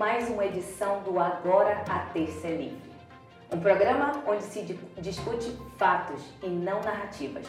mais uma edição do Agora a Terça é Livre. Um programa onde se discute fatos e não narrativas.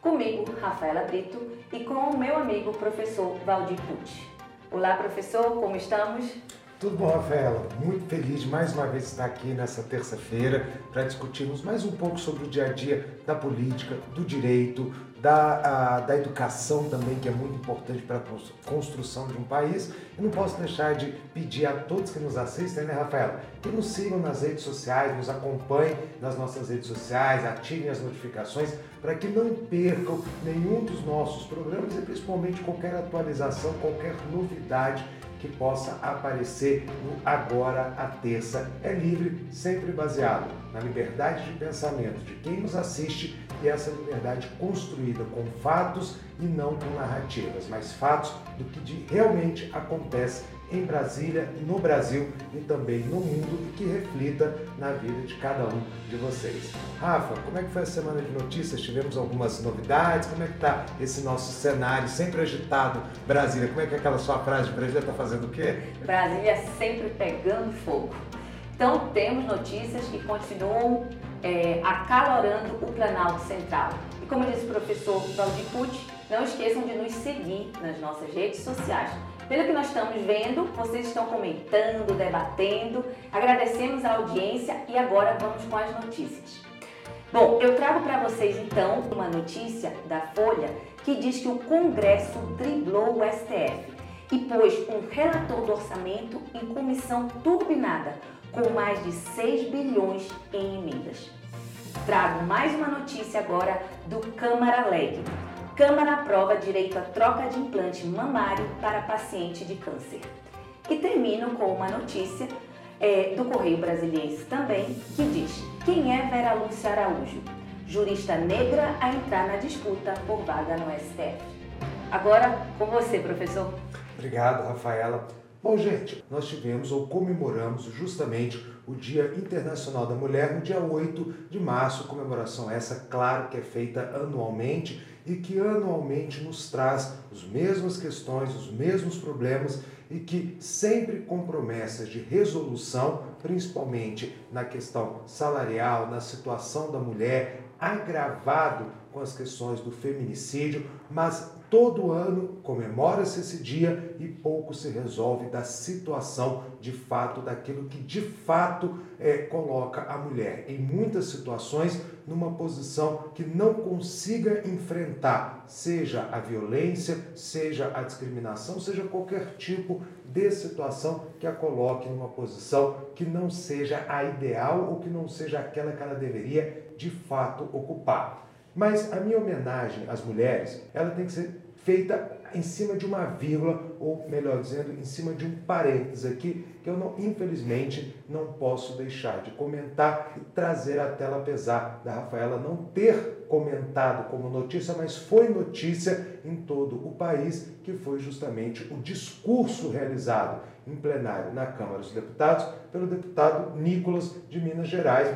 Comigo, Rafaela Brito, e com o meu amigo professor Valdir Pucci. Olá, professor, como estamos? Tudo bom, Rafaela? Muito feliz de mais uma vez estar aqui nessa terça-feira para discutirmos mais um pouco sobre o dia a dia da política, do direito, da, a, da educação também, que é muito importante para a construção de um país. E não posso deixar de pedir a todos que nos assistem, né, Rafaela, que nos sigam nas redes sociais, nos acompanhem nas nossas redes sociais, ativem as notificações para que não percam nenhum dos nossos programas e principalmente qualquer atualização, qualquer novidade que possa aparecer no Agora a Terça. É livre, sempre baseado na liberdade de pensamento de quem nos assiste e essa liberdade construída com fatos e não com narrativas, mas fatos do que realmente acontece em Brasília, no Brasil e também no mundo e que reflita na vida de cada um de vocês. Rafa, como é que foi a semana de notícias? Tivemos algumas novidades? Como é que está esse nosso cenário sempre agitado Brasília? Como é que é aquela sua frase Brasília está fazendo o quê? Brasília sempre pegando fogo. Então temos notícias que continuam é, acalorando o Planalto Central. E como disse o professor Valdir Pucci, não esqueçam de nos seguir nas nossas redes sociais pelo que nós estamos vendo, vocês estão comentando, debatendo. Agradecemos a audiência e agora vamos com as notícias. Bom, eu trago para vocês então uma notícia da Folha que diz que o Congresso driblou o STF e pôs um relator do orçamento em comissão turbinada com mais de 6 bilhões em emendas. Trago mais uma notícia agora do Câmara Leg. Câmara aprova direito à troca de implante mamário para paciente de câncer. E termino com uma notícia é, do Correio Brasiliense também, que diz: quem é Vera Lúcia Araújo? Jurista negra a entrar na disputa por vaga no STF. Agora com você, professor. Obrigado, Rafaela. Bom, gente, nós tivemos ou comemoramos justamente o Dia Internacional da Mulher no dia 8 de março, comemoração essa, claro, que é feita anualmente e que anualmente nos traz as mesmas questões, os mesmos problemas e que sempre com promessas de resolução, principalmente na questão salarial, na situação da mulher, agravado com as questões do feminicídio, mas todo ano comemora-se esse dia e pouco se resolve da situação de fato, daquilo que de fato é, coloca a mulher em muitas situações numa posição que não consiga enfrentar, seja a violência, seja a discriminação, seja qualquer tipo de situação que a coloque numa posição que não seja a ideal ou que não seja aquela que ela deveria de fato ocupar. Mas a minha homenagem às mulheres, ela tem que ser feita em cima de uma vírgula, ou melhor dizendo, em cima de um parênteses aqui, que eu não, infelizmente não posso deixar de comentar e trazer à tela, apesar da Rafaela não ter comentado como notícia, mas foi notícia em todo o país, que foi justamente o discurso realizado em plenário na Câmara dos Deputados pelo deputado Nicolas de Minas Gerais,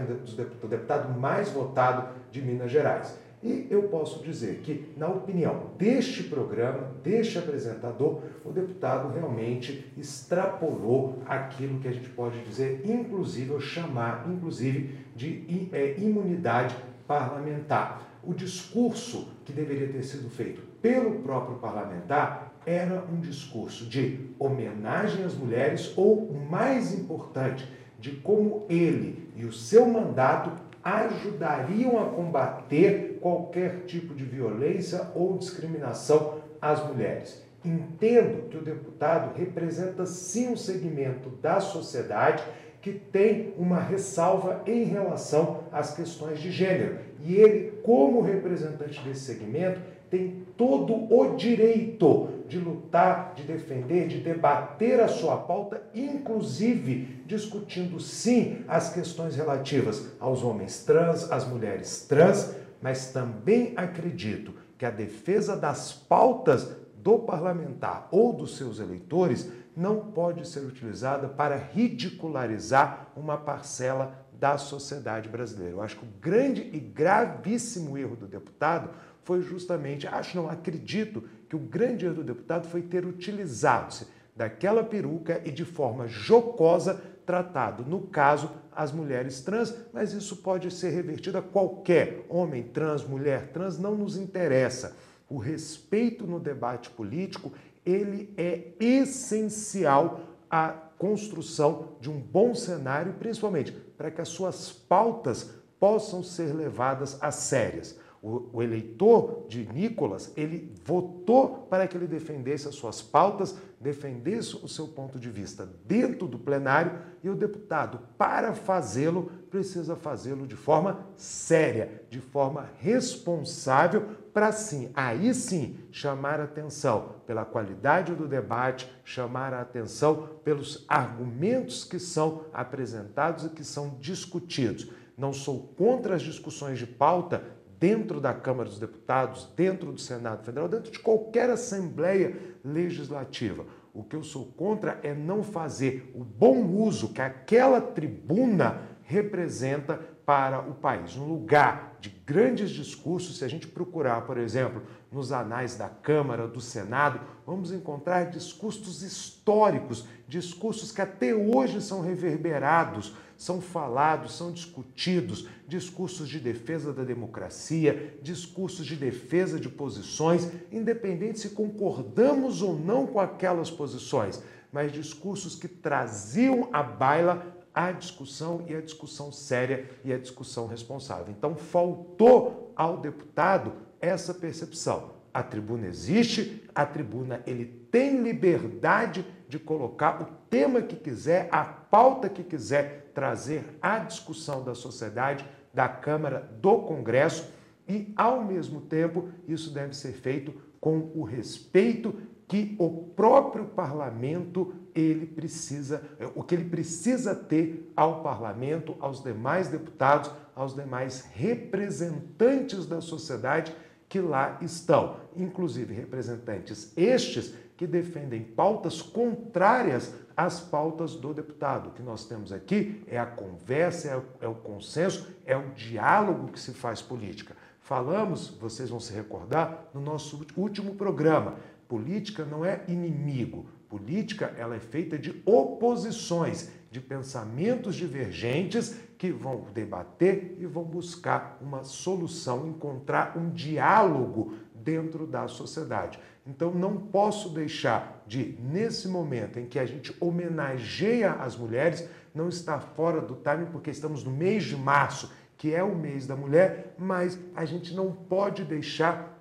o deputado mais votado de Minas Gerais. E eu posso dizer que, na opinião deste programa, deste apresentador, o deputado realmente extrapolou aquilo que a gente pode dizer, inclusive, ou chamar, inclusive, de é, imunidade parlamentar. O discurso que deveria ter sido feito pelo próprio parlamentar era um discurso de homenagem às mulheres, ou, o mais importante, de como ele e o seu mandato ajudariam a combater qualquer tipo de violência ou discriminação às mulheres. Entendo que o deputado representa sim um segmento da sociedade que tem uma ressalva em relação às questões de gênero. E ele, como representante desse segmento, tem todo o direito de lutar, de defender, de debater a sua pauta, inclusive discutindo sim as questões relativas aos homens trans, às mulheres trans, mas também acredito que a defesa das pautas do parlamentar ou dos seus eleitores não pode ser utilizada para ridicularizar uma parcela da sociedade brasileira. Eu acho que o grande e gravíssimo erro do deputado foi justamente, acho não, acredito que o grande erro do deputado foi ter utilizado-se daquela peruca e de forma jocosa tratado, no caso, as mulheres trans, mas isso pode ser revertido a qualquer homem trans, mulher trans, não nos interessa. O respeito no debate político, ele é essencial à construção de um bom cenário, principalmente para que as suas pautas possam ser levadas a sérias. O, o, eleitor de Nicolas, ele votou para que ele defendesse as suas pautas, defendesse o seu ponto de vista dentro do plenário e o deputado, para fazê-lo, precisa fazê-lo de forma séria, de forma responsável, para sim, aí sim, chamar atenção pela qualidade do debate, chamar a atenção pelos argumentos que são apresentados e que são discutidos. Não sou contra as discussões de pauta dentro da Câmara dos Deputados, dentro do Senado Federal, dentro de qualquer Assembleia Legislativa. O que eu sou contra é não fazer o bom uso que aquela tribuna representa para o país. Um lugar de grandes discursos, se a gente procurar, por exemplo, nos anais da Câmara, do Senado, vamos encontrar discursos históricos, discursos que até hoje são reverberados são falados, são discutidos discursos de defesa da democracia, discursos de defesa de posições, independente se concordamos ou não com aquelas posições, mas discursos que traziam à baila a discussão e a discussão séria e a discussão responsável. Então, faltou ao deputado essa percepção. A tribuna existe, a tribuna ele tem liberdade de colocar o tema que quiser, a pauta que quiser trazer à discussão da sociedade, da Câmara, do Congresso e, ao mesmo tempo, isso deve ser feito com o respeito que o próprio parlamento ele precisa, o que ele precisa ter ao parlamento, aos demais deputados, aos demais representantes da sociedade que lá estão, inclusive representantes estes que defendem pautas contrárias às pautas do deputado. O que nós temos aqui é a conversa, é o, é consenso, é o diálogo que se faz política. Falamos, vocês vão se recordar, no nosso último programa, política não é inimigo. Política ela é feita de oposições, de pensamentos divergentes que vão debater e vão buscar uma solução, encontrar um diálogo dentro da sociedade. Então não posso deixar de, nesse momento em que a gente homenageia as mulheres, não estar fora do timing, porque estamos no mês de março, que é o mês da mulher, mas a gente não pode deixar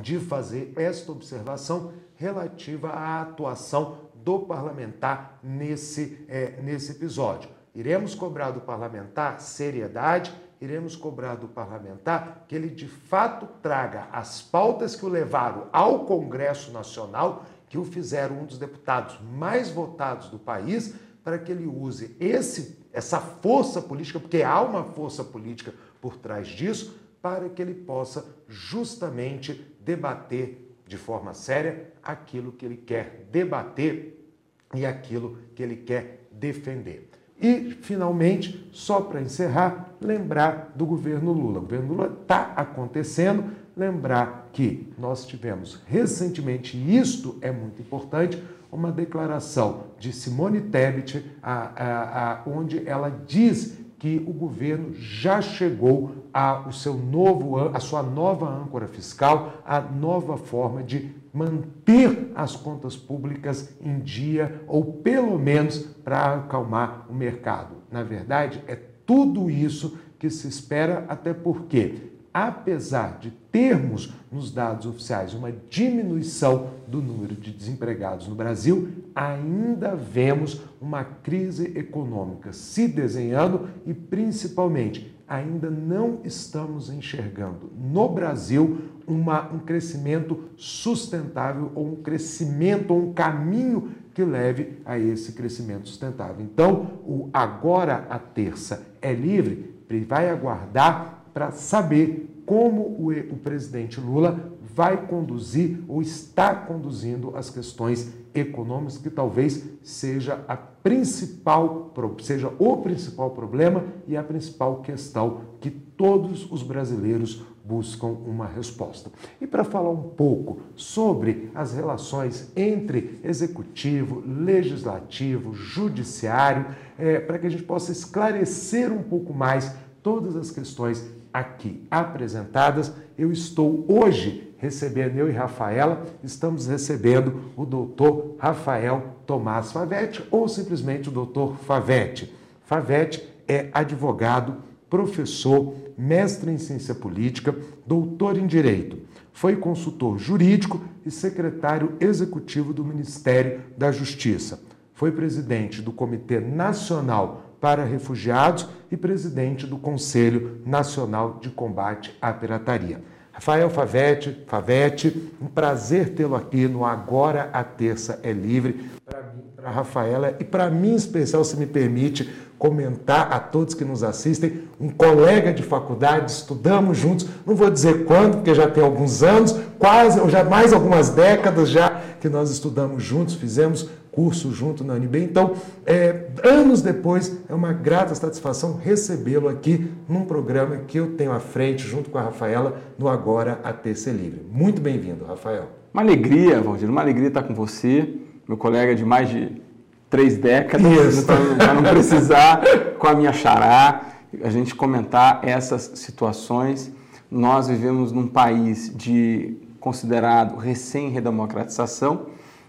de fazer esta observação relativa à atuação do parlamentar nesse, é, nesse episódio. Iremos cobrar do parlamentar seriedade, iremos cobrar do parlamentar que ele de fato traga as pautas que o levaram ao Congresso Nacional, que o fizeram um dos deputados mais votados do país, para que ele use esse, essa força política, porque há uma força política por trás disso, para que ele possa justamente debater de forma séria aquilo que ele quer debater e aquilo que ele quer defender. E, finalmente, só para encerrar, lembrar do governo Lula. O governo Lula está acontecendo. Lembrar que nós tivemos recentemente, e isto é muito importante, uma declaração de Simone Tebet, a, a, a, onde ela diz que o governo já chegou a, o seu novo, a sua nova âncora fiscal, a nova forma de manter as contas públicas em dia, ou pelo menos para acalmar o mercado. Na verdade, é tudo isso que se espera, até porque, apesar de termos nos dados oficiais uma diminuição do número de desempregados no Brasil, ainda vemos uma crise econômica se desenhando e, principalmente, ainda não estamos enxergando no Brasil uma, um crescimento sustentável ou um crescimento ou um caminho que leve a esse crescimento sustentável. Então, o agora a terça é livre, vai aguardar para saber como o, o presidente Lula vai conduzir ou está conduzindo as questões econômicas, que talvez seja a principal, seja o principal problema e a principal questão que todos os brasileiros buscam uma resposta. E para falar um pouco sobre as relações entre executivo, legislativo, judiciário, é, para que a gente possa esclarecer um pouco mais todas as questões aqui apresentadas, eu estou hoje recebendo, eu e Rafaela, estamos recebendo o doutor Rafael Tomás Favete, ou simplesmente o doutor Favete. Favete é advogado, professor, mestre em ciência política, doutor em direito. Foi consultor jurídico e secretário executivo do Ministério da Justiça. Foi presidente do Comitê Nacional para Refugiados e presidente do Conselho Nacional de Combate à Pirataria. Rafael Favete, Favete, um prazer tê-lo aqui no Agora a Terça é Livre. Para mim, para Rafaela e para mim em especial, se me permite comentar a todos que nos assistem, um colega de faculdade, estudamos juntos, não vou dizer quando, porque já tem alguns anos, quase, ou já mais algumas décadas já que nós estudamos juntos, fizemos curso junto na UNB. Então, é, anos depois, é uma grata satisfação recebê-lo aqui num programa que eu tenho à frente, junto com a Rafaela, no Agora a TC Livre. Muito bem-vindo, Rafael. Uma alegria, Valdir, uma alegria estar com você, meu colega de mais de três décadas, para não precisar, com a minha xará, a gente comentar essas situações. Nós vivemos num país de considerado recém-redemocratização,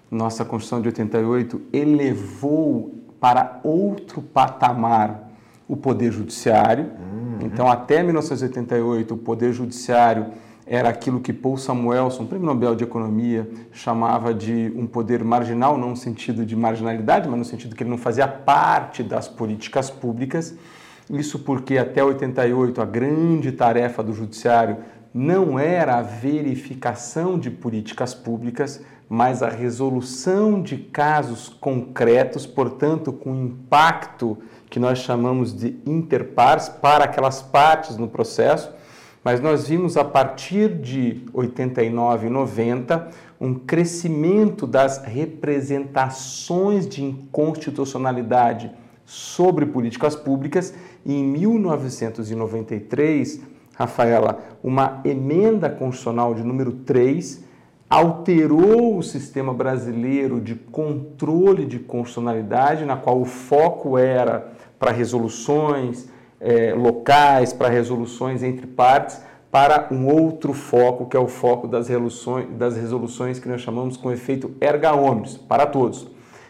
nossa Constituição de 88 elevou para outro patamar o Poder Judiciário. Uhum. Então, até 1988, o Poder Judiciário era aquilo que Paul Samuelson, prêmio Nobel de Economia, chamava de um poder marginal, não no sentido de marginalidade, mas no sentido que ele não fazia parte das políticas públicas. Isso porque até 88 a grande tarefa do judiciário não era a verificação de políticas públicas, mas a resolução de casos concretos, portanto, com impacto que nós chamamos de interpares para aquelas partes no processo. Mas nós vimos a partir de 89 e 90 um crescimento das representações de inconstitucionalidade sobre políticas públicas e em 1993, Rafaela, uma emenda constitucional de número 3 alterou o sistema brasileiro de controle de constitucionalidade, na qual o foco era para resoluções é, locais, para resoluções entre partes, para um outro foco, que é o foco das resoluções, das resoluções que nós chamamos com efeito erga omnes, para todos.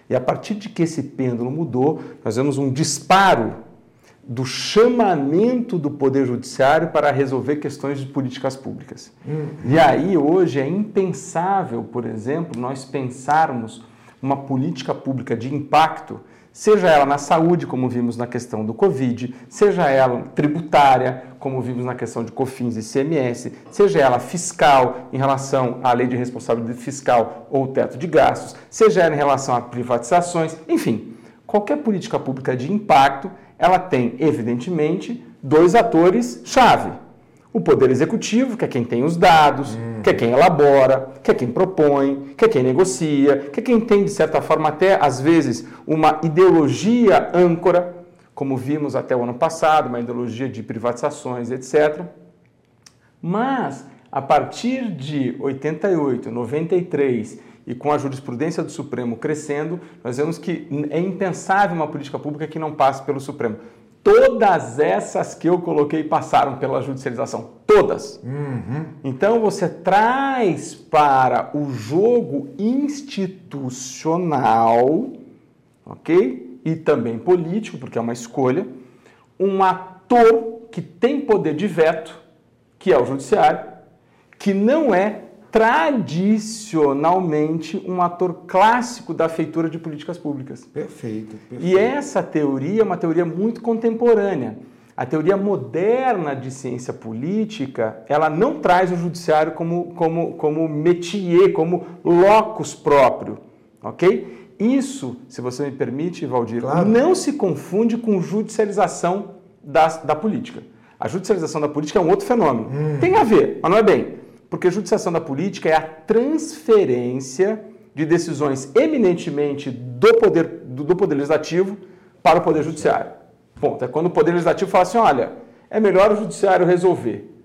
E a partir de que esse pêndulo mudou, nós vemos um disparo do chamamento do Poder Judiciário para resolver questões de políticas públicas. Uhum. E aí, hoje, é impensável, por exemplo, nós pensarmos uma política pública de impacto, seja ela na saúde, como vimos na questão do Covid, seja ela tributária, como vimos na questão de COFINS e CMS, seja ela fiscal, em relação à lei de responsabilidade fiscal ou teto de gastos, seja ela em relação a privatizações, enfim, qualquer política pública de impacto ela tem, evidentemente, dois atores-chave. O Poder Executivo, que é quem tem os dados, hum. que é quem elabora, que é quem propõe, que é quem negocia, que é quem tem, de certa forma, até às vezes, uma ideologia âncora, como vimos até o ano passado, uma ideologia de privatizações, etc. Mas, a partir de 88, 93 e com a jurisprudência do Supremo crescendo, nós vemos que é impensável uma política pública que não passe pelo Supremo. Todas essas que eu coloquei passaram pela judicialização. Todas. Uhum. Então você traz para o jogo institucional, ok? E também político, porque é uma escolha, um ator que tem poder de veto, que é o judiciário, que não é tradicionalmente um ator clássico da feitura de políticas públicas. Perfeito, perfeito. E essa teoria é uma teoria muito contemporânea. A teoria moderna de ciência política, ela não traz o judiciário como, como, como métier, como locus próprio, ok? Isso, se você me permite, Valdir, claro. não se confunde com judicialização da, da política. A judicialização da política é um outro fenômeno. Hum. Tem a ver, mas não é bem. Porque a judicialização da política é a transferência de decisões eminentemente do poder, do, do poder legislativo para o poder judiciário. Ponto. É quando o poder legislativo fala assim, olha, é melhor o judiciário resolver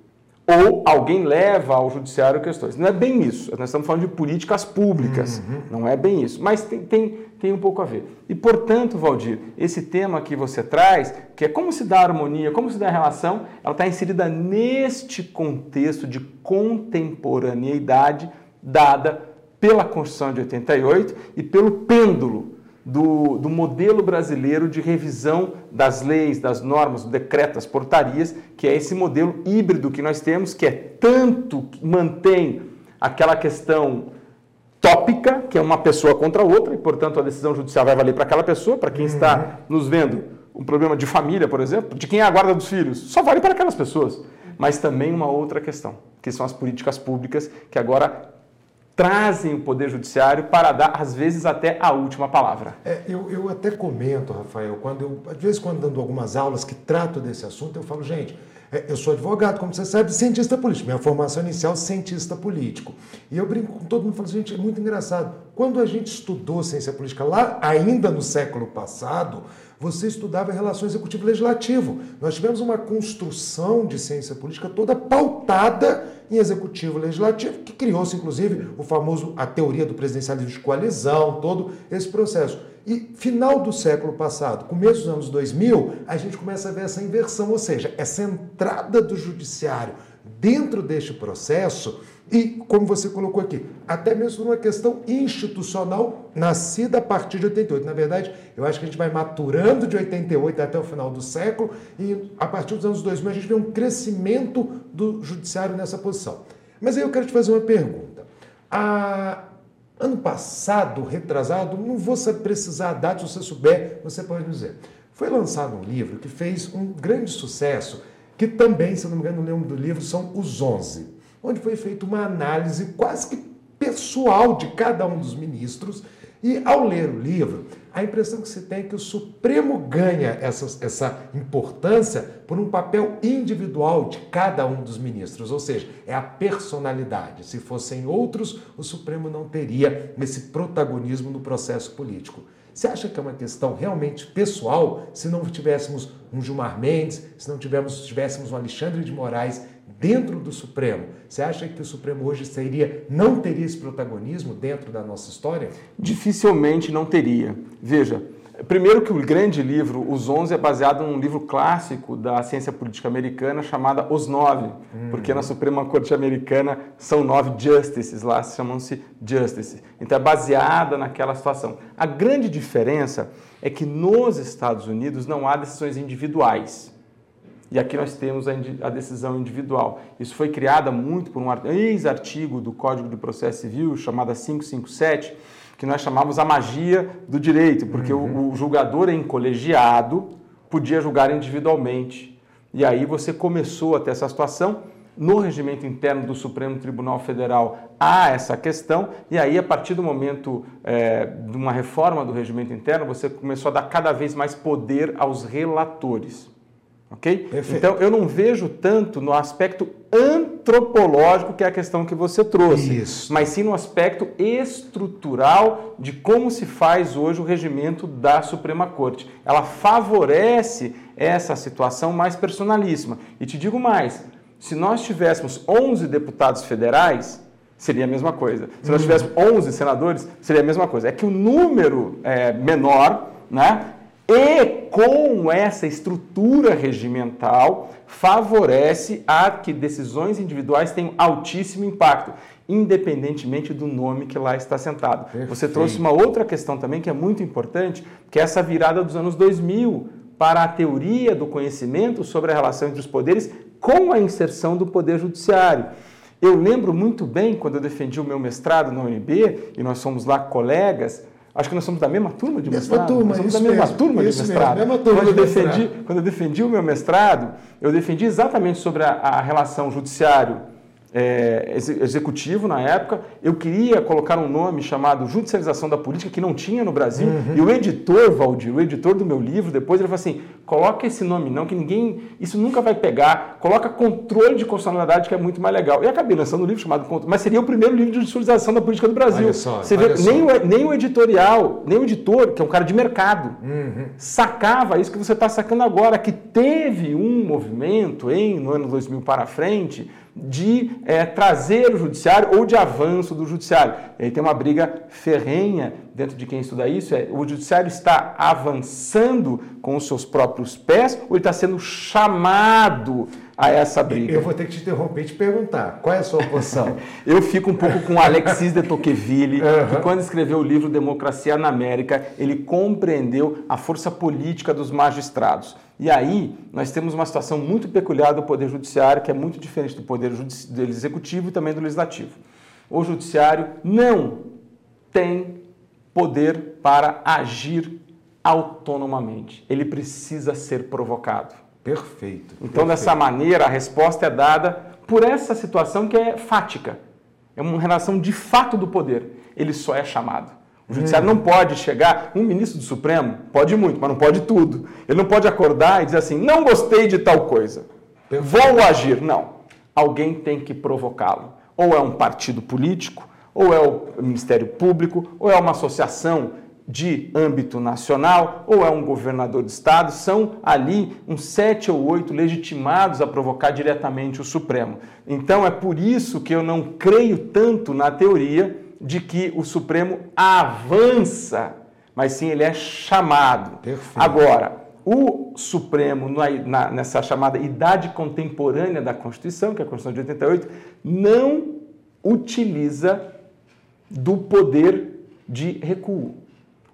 ou alguém leva ao judiciário questões. Não é bem isso. Nós estamos falando de políticas públicas. Uhum. Não é bem isso. Mas tem, tem, tem um pouco a ver. E, portanto, Valdir, esse tema que você traz, que é como se dá a harmonia, como se dá a relação, ela está inserida neste contexto de contemporaneidade dada pela Constituição de 88 e pelo pêndulo do, do, modelo brasileiro de revisão das leis, das normas, decretas, portarias, que é esse modelo híbrido que nós temos, que é tanto que mantém aquela questão tópica, que é uma pessoa contra outra, e portanto a decisão judicial vai valer para aquela pessoa, para quem está uhum. nos vendo, um problema de família, por exemplo, de quem é a guarda dos filhos, só vale para aquelas pessoas. Mas também uma outra questão, que são as políticas públicas, que agora trazem o Poder Judiciário para dar, às vezes, até a última palavra. É, eu, eu até comento, Rafael, quando eu, às vezes, quando dando algumas aulas que trato desse assunto, eu falo, gente, eu sou advogado, como você sabe, cientista político. Minha formação inicial, cientista político. E eu brinco com todo mundo, falo, gente, é muito engraçado. Quando a gente estudou ciência política lá, ainda no século passado, você estudava relações executivo-legislativo. Nós tivemos uma construção de ciência política toda pautada em executivo-legislativo, que criou-se, inclusive, o famoso, a teoria do presidencialismo de coalizão, todo esse processo. E final do século passado, começo dos anos 2000, a gente começa a ver essa inversão, ou seja, essa entrada do judiciário dentro deste processo e, como você colocou aqui, até mesmo uma questão institucional nascida a partir de 88. Na verdade, eu acho que a gente vai maturando de 88 até o final do século e, a partir dos anos 2000, a gente vê um crescimento do judiciário nessa posição. Mas aí eu quero te fazer uma pergunta. A... Ano passado, retrasado, não vou precisar a data, se você souber, você pode dizer. Foi lançado um livro que fez um grande sucesso, que também, se não me engano, o nome do livro são Os Onze onde foi feita uma análise quase que pessoal de cada um dos ministros. E ao ler o livro, a impressão que se tem é que o Supremo ganha essa, essa importância por um papel individual de cada um dos ministros, ou seja, é a personalidade. Se fossem outros, o Supremo não teria esse protagonismo no processo político. Você acha que é uma questão realmente pessoal se não tivéssemos um Gilmar Mendes, se não tivéssemos, tivéssemos um Alexandre de Moraes dentro do Supremo, você acha que o Supremo hoje seria, não teria esse protagonismo dentro da nossa história? Dificilmente não teria. Veja, primeiro que o grande livro, Os Onze, é baseado num livro clássico da ciência política americana chamada Os Nove, hum. porque na Suprema Corte Americana são nove justices, lá chamam-se justices. Então é baseada naquela situação. A grande diferença é que nos Estados Unidos não há decisões individuais. E aqui nós temos a, decisão individual. Isso foi criada muito por um ex-artigo do Código de Processo Civil, chamada 557, que nós chamamos a magia do direito, porque uhum. o, o julgador em colegiado podia julgar individualmente. E aí você começou a ter essa situação. No regimento interno do Supremo Tribunal Federal há essa questão, e aí, a partir do momento é, de uma reforma do regimento interno, você começou a dar cada vez mais poder aos relatores. Ok? Perfeito. Então eu não vejo tanto no aspecto antropológico, que é a questão que você trouxe, Isso. mas sim no aspecto estrutural de como se faz hoje o regimento da Suprema Corte. Ela favorece essa situação mais personalíssima. E te digo mais: se nós tivéssemos 11 deputados federais, seria a mesma coisa. Se nós uhum. tivéssemos 11 senadores, seria a mesma coisa. É que o número é menor, né? E com essa estrutura regimental, favorece a que decisões individuais tenham altíssimo impacto, independentemente do nome que lá está sentado. Perfeito. Você trouxe uma outra questão também que é muito importante, que é essa virada dos anos 2000 para a teoria do conhecimento sobre a relação entre os poderes com a inserção do poder judiciário. Eu lembro muito bem quando eu defendi o meu mestrado na UNB, e nós somos lá colegas, Acho que nós somos da mesma turma de mesma mestrado. Turma, nós somos da mesma mesmo, turma de mestrado. Mesmo, turma quando, de eu defendi, mestrado. quando eu defendi o meu mestrado, eu defendi exatamente sobre a, a relação judiciário é, executivo na época. Eu queria colocar um nome chamado Judicialização da Política, que não tinha no Brasil. Uhum. E o editor, Valdir, o editor do meu livro, depois ele falou assim: coloca esse nome não, que ninguém. Isso nunca vai pegar. Coloca controle de constitucionalidade, que é muito mais legal. E acabei lançando um livro chamado Mas seria o primeiro livro de judicialização da política do Brasil. Só, Você vê, nem, o, nem o editorial, nem o editor, que é um cara de mercado, uhum. sacava isso que você está sacando agora, que teve um movimento em no ano 2000 para frente de é, trazer o judiciário ou de avanço do judiciário. E aí tem uma briga ferrenha dentro de quem estuda isso, é o judiciário está avançando com os seus próprios pés ou ele está sendo chamado a essa briga? Eu vou ter que te interromper e te perguntar, qual é a sua posição? eu fico um pouco com Alexis de Tocqueville, uhum. que quando escreveu o livro Democracia na América, ele compreendeu a força política dos magistrados. E aí nós temos uma situação muito peculiar do Poder Judiciário, que é muito diferente do Poder do Executivo e também do Legislativo. O Judiciário não tem poder para agir autonomamente. Ele precisa ser provocado. Perfeito. Então, perfeito. dessa maneira, a resposta é dada por essa situação que é fática. É uma relação de fato do poder. Ele só é chamado. O judiciário hum. não pode chegar, um ministro do Supremo pode muito, mas não pode tudo. Ele não pode acordar e dizer assim: não gostei de tal coisa, vou agir. Não. Alguém tem que provocá-lo. Ou é um partido político, ou é o Ministério Público, ou é uma associação de âmbito nacional, ou é um governador de estado, são ali uns sete ou oito legitimados a provocar diretamente o Supremo. Então é por isso que eu não creio tanto na teoria de que o Supremo avança, mas sim ele é chamado. Perfeito. Agora, o Supremo, na, nessa chamada idade contemporânea da Constituição, que é a Constituição de 88, não utiliza do poder de recuo.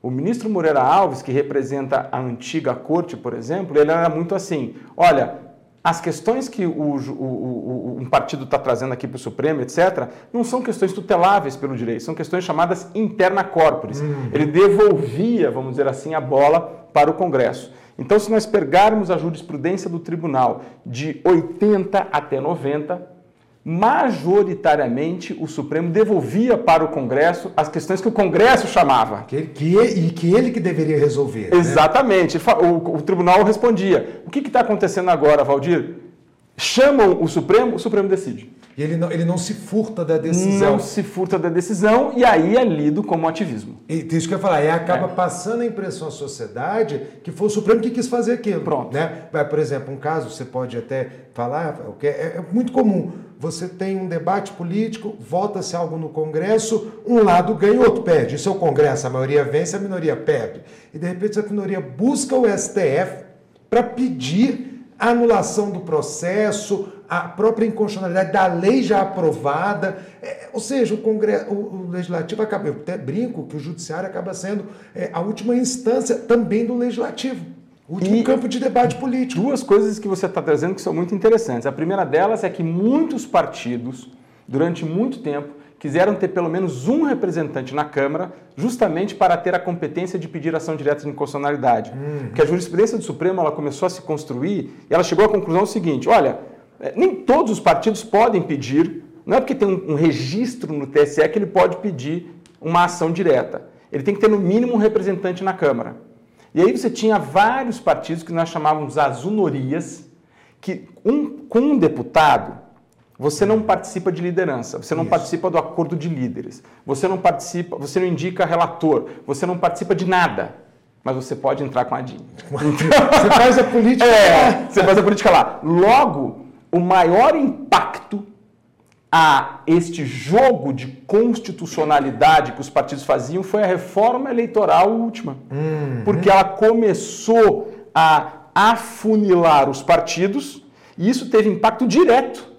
O ministro Moreira Alves, que representa a antiga corte, por exemplo, ele era muito assim: olha, as questões que o, o, o, um partido está trazendo aqui para o Supremo, etc., não são questões tuteláveis pelo direito, são questões chamadas interna corporis. Uhum. Ele devolvia, vamos dizer assim, a bola para o Congresso. Então, se nós pegarmos a jurisprudência do tribunal de 80 até 90, majoritariamente o Supremo devolvia para o Congresso as questões que o Congresso chamava. Que, que, e que ele que deveria resolver. Né? Exatamente. Né? O, o, tribunal respondia. O que está acontecendo agora, Valdir? Chamam o Supremo, o Supremo decide. E ele não, ele não se furta da decisão. Não se furta da decisão e aí é lido como ativismo. E isso que eu ia falar, e acaba é. passando a impressão à sociedade que foi o Supremo que quis fazer aquilo. Pronto. Né? Por exemplo, um caso, você pode até falar, é, é muito comum. Você tem um debate político, vota-se algo no Congresso, um lado ganha, o outro perde. Isso é o Congresso, a maioria vence, a minoria perde. E de repente a minoria busca o STF para pedir a anulação do processo, a própria inconstitucionalidade da lei já aprovada. É, ou seja, o, Congresso, o, o, Legislativo acaba, eu até brinco que o Judiciário acaba sendo é, a última instância também do Legislativo. Último e campo de debate político. Duas coisas que você está trazendo que são muito interessantes. A primeira delas é que muitos partidos, durante muito tempo, quiseram ter pelo menos um representante na Câmara, justamente para ter a competência de pedir ação direta de inconstitucionalidade. Uhum. Porque a jurisprudência do Supremo ela começou a se construir e ela chegou à conclusão seguinte: olha, é, nem todos os partidos podem pedir, não é porque tem um, um registro no TSE que ele pode pedir uma ação direta. Ele tem que ter no mínimo um representante na Câmara. E aí você tinha vários partidos que nós chamávamos azunorias, que um, com um deputado você não participa de liderança, você não Isso. participa do acordo de líderes, você não participa, você não indica relator, você não participa de nada, mas você pode entrar com a DIN. você faz a política é, lá. Você faz a política lá. Logo, o maior impacto a este jogo de constitucionalidade que os partidos faziam foi a reforma eleitoral última. Uhum. Porque ela começou a afunilar os partidos e isso teve impacto direto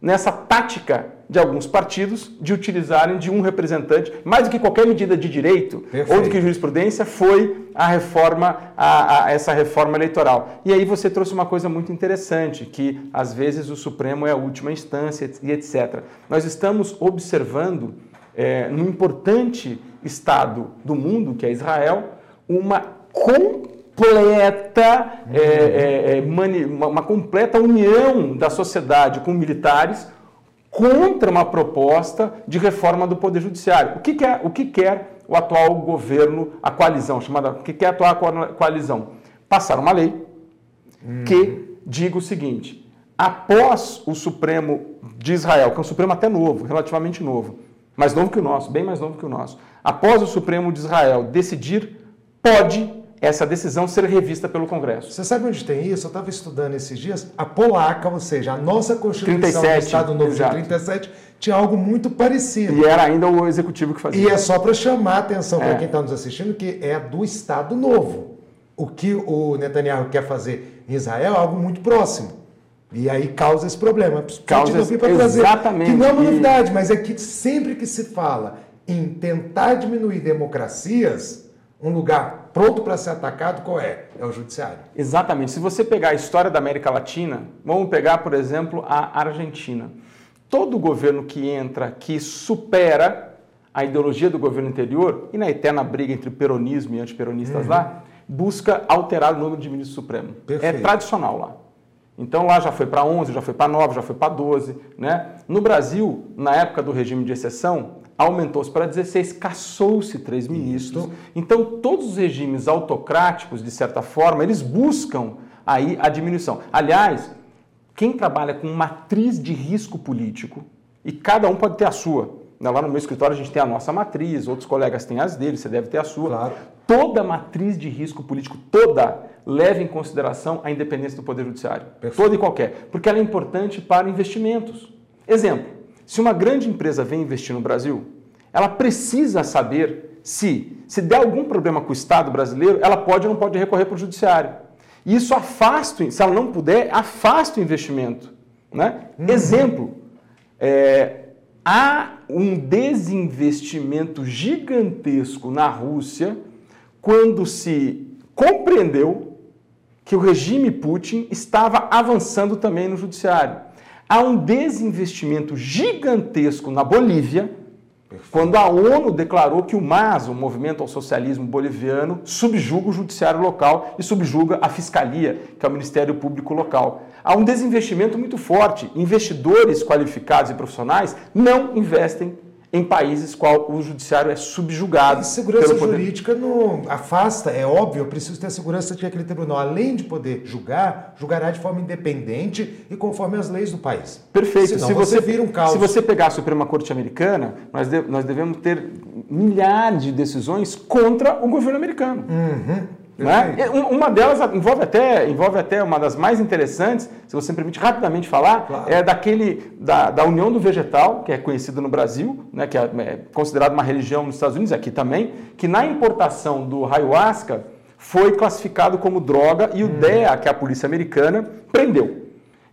nessa tática de alguns partidos de utilizarem de um representante, mais do que qualquer medida de direito Perfeito. ou do que jurisprudência, foi a reforma, a, a, essa reforma eleitoral. E aí você trouxe uma coisa muito interessante, que às vezes o Supremo é a última instância e etc. Nós estamos observando, é, num importante estado do mundo, que é Israel, uma completa, é, é, é, uma, uma completa união da sociedade com militares contra uma proposta de reforma do Poder Judiciário. O que quer, o que quer o atual governo, a coalizão, chamada, o que quer a atual coalizão? Passar uma lei que diga o seguinte: após o Supremo de Israel, que é um Supremo até novo, relativamente novo, mais novo que o nosso, bem mais novo que o nosso, após o Supremo de Israel decidir, pode essa decisão ser revista pelo Congresso. Você sabe onde tem isso? Eu estava estudando esses dias. A polaca, ou seja, a nossa Constituição 37, do Estado Novo exato. de 37 tinha algo muito parecido. E era ainda o executivo que fazia. E é só para chamar a atenção é. para quem está nos assistindo que é do Estado Novo. O que o Netanyahu quer fazer em Israel é algo muito próximo. E aí causa esse problema. Causa esse, exatamente. Que não é uma novidade, mas é que sempre que se fala em tentar diminuir democracias, um lugar pronto para ser atacado, qual é? É o judiciário. Exatamente. Se você pegar a história da América Latina, vamos pegar, por exemplo, a Argentina. Todo governo que entra, que supera a ideologia do governo anterior, e na eterna briga entre peronismo e antiperonistas uhum. lá, busca alterar o número de ministros supremos. É tradicional lá. Então lá já foi para 11, já foi para 9, já foi para 12. Né? No Brasil, na época do regime de exceção, aumentou-se para 16, caçou-se três ministros. Isso. Então, todos os regimes autocráticos, de certa forma, eles buscam aí a diminuição. Aliás, quem trabalha com matriz de risco político, e cada um pode ter a sua. Né, lá no meu escritório a gente tem a nossa matriz, outros colegas têm as deles, você deve ter a sua. Claro. Toda matriz de risco político, toda, leva em consideração a independência do Poder Judiciário. Perfeito. Toda e qualquer. Porque ela é importante para investimentos. Exemplo, se uma grande empresa vem investir no Brasil, ela precisa saber se, se der algum problema com o Estado brasileiro, ela pode ou não pode recorrer para o judiciário. E isso afasta, se ela não puder, afasta o investimento. Né? Uhum. Exemplo, é, há um desinvestimento gigantesco na Rússia quando se compreendeu que o regime Putin estava avançando também no judiciário há um desinvestimento gigantesco na Bolívia, quando a ONU declarou que o MAS, o Movimento ao Socialismo Boliviano, subjuga o judiciário local e subjuga a fiscalia, que é o Ministério Público local. Há um desinvestimento muito forte. Investidores qualificados e profissionais não investem em países qual o judiciário é subjugado. E segurança jurídica não afasta, é óbvio, eu preciso ter a segurança de que aquele tribunal, além de poder julgar, julgará de forma independente e conforme as leis do país. Perfeito. Senão se você, você vira um caos. Se você pegar a Suprema Corte Americana, nós, de, nós devemos ter milhares de decisões contra o governo americano. Uhum. Né? Uma delas envolve até, envolve até uma das mais interessantes, se você me permite rapidamente falar, claro. é daquele da, da União do Vegetal, que é conhecido no Brasil, né, que é, é considerado uma religião nos Estados Unidos, aqui também, que na importação do ayahuasca foi classificado como droga e o hum. DEA, que é a polícia americana, prendeu.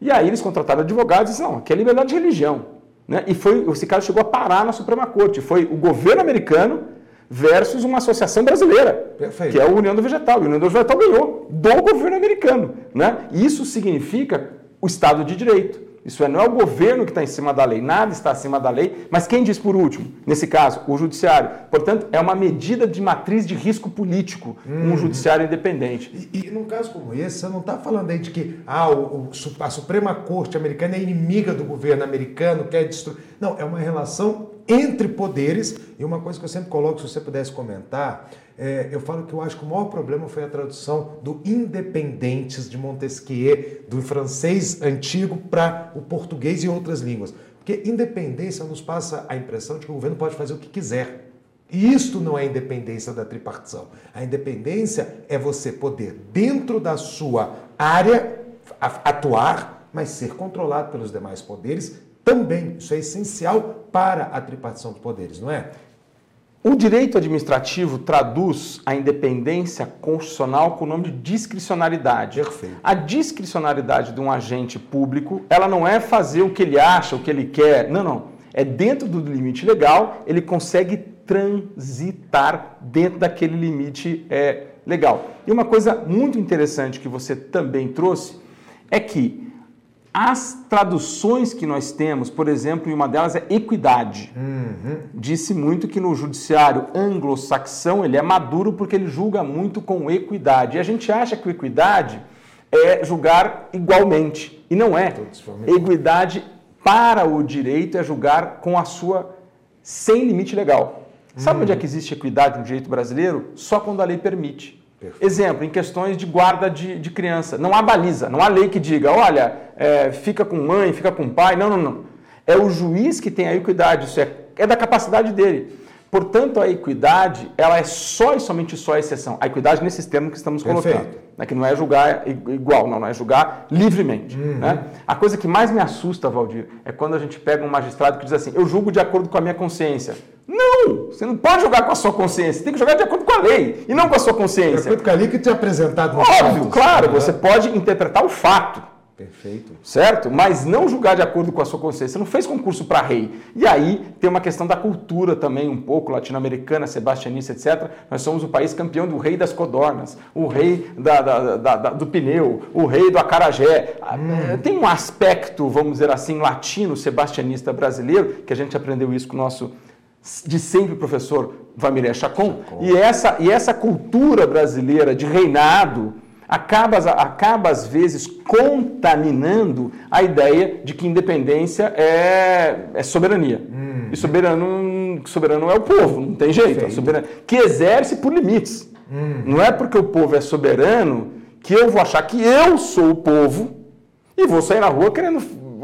E aí eles contrataram advogados e disseram, não, aqui é liberdade de religião. Né? E foi, esse cara chegou a parar na Suprema Corte. Foi o governo americano versus uma associação brasileira, Perfeito. que é a União do Vegetal. E a União do Vegetal ganhou do governo americano. Né? Isso significa o Estado de Direito. Isso é, não é o governo que está em cima da lei, nada está acima da lei, mas quem diz por último? Nesse caso, o judiciário. Portanto, é uma medida de matriz de risco político, hum. um judiciário independente. E, e, num caso como esse, você não está falando aí de que ah, o, o, a Suprema Corte americana é inimiga do governo americano, quer destruir. Não, é uma relação entre poderes. E uma coisa que eu sempre coloco, se você pudesse comentar, é, eu falo que eu acho que o maior problema foi a tradução do Independentes de Montesquieu, do francês antigo, para o português e outras línguas. Porque independência nos passa a impressão de que o governo pode fazer o que quiser. E isto não é independência da tripartição. A independência é você poder, dentro da sua área, atuar, mas ser controlado pelos demais poderes também. Isso é essencial para a tripartição dos poderes, não é? O direito administrativo traduz a independência constitucional com o nome de discricionariedade. Perfeito. A discricionariedade de um agente público, ela não é fazer o que ele acha, o que ele quer. Não, não. É dentro do limite legal, ele consegue transitar dentro daquele limite é, legal. E uma coisa muito interessante que você também trouxe é que as traduções que nós temos, por exemplo, e uma delas é equidade. Uhum. Disse muito que no judiciário anglo-saxão ele é maduro porque ele julga muito com equidade. E a gente acha que equidade é julgar igualmente. E não é. Equidade para o direito é julgar com a sua sem limite legal. Sabe hum. onde é que existe equidade no direito brasileiro? Só quando a lei permite. Perfeito. Exemplo, em questões de guarda de, de, criança. Não há baliza, não há lei que diga, olha, é, fica com mãe, fica com pai. Não, não, não. É o juiz que tem a equidade, isso é, é da capacidade dele. Portanto, a equidade, ela é só e somente só a exceção. A equidade nesses termos que estamos Perfeito. colocando. Né, que não é julgar igual, não, não é julgar livremente. Uhum. Né? A coisa que mais me assusta, Valdir, é quando a gente pega um magistrado que diz assim, eu julgo de acordo com a minha consciência. Não! Você não pode jogar com a sua consciência, você tem que jogar de acordo com a lei e não com a sua consciência. De acordo com a lei que te é apresentado Óbvio, claro, né? você pode interpretar o fato. Perfeito. Certo? Mas não julgar de acordo com a sua consciência. Você não fez concurso para rei. E aí tem uma questão da cultura também, um pouco latino-americana, sebastianista, etc. Nós somos o país campeão do rei das codornas, o rei da, da, da, do pneu, o rei do acarajé. Hum. Tem um aspecto, vamos dizer assim, latino, sebastianista brasileiro, que a gente aprendeu isso com o nosso de sempre professor Vamiré Chacon. Chacon. E, essa, e essa cultura brasileira de reinado acaba, acaba, às vezes, contaminando a ideia de que independência é, é soberania. Hum. E soberano, soberano é o povo, não tem jeito. É soberano, que exerce por limites. Hum. Não é porque o povo é soberano que eu vou achar que eu sou o povo e vou sair na rua querendo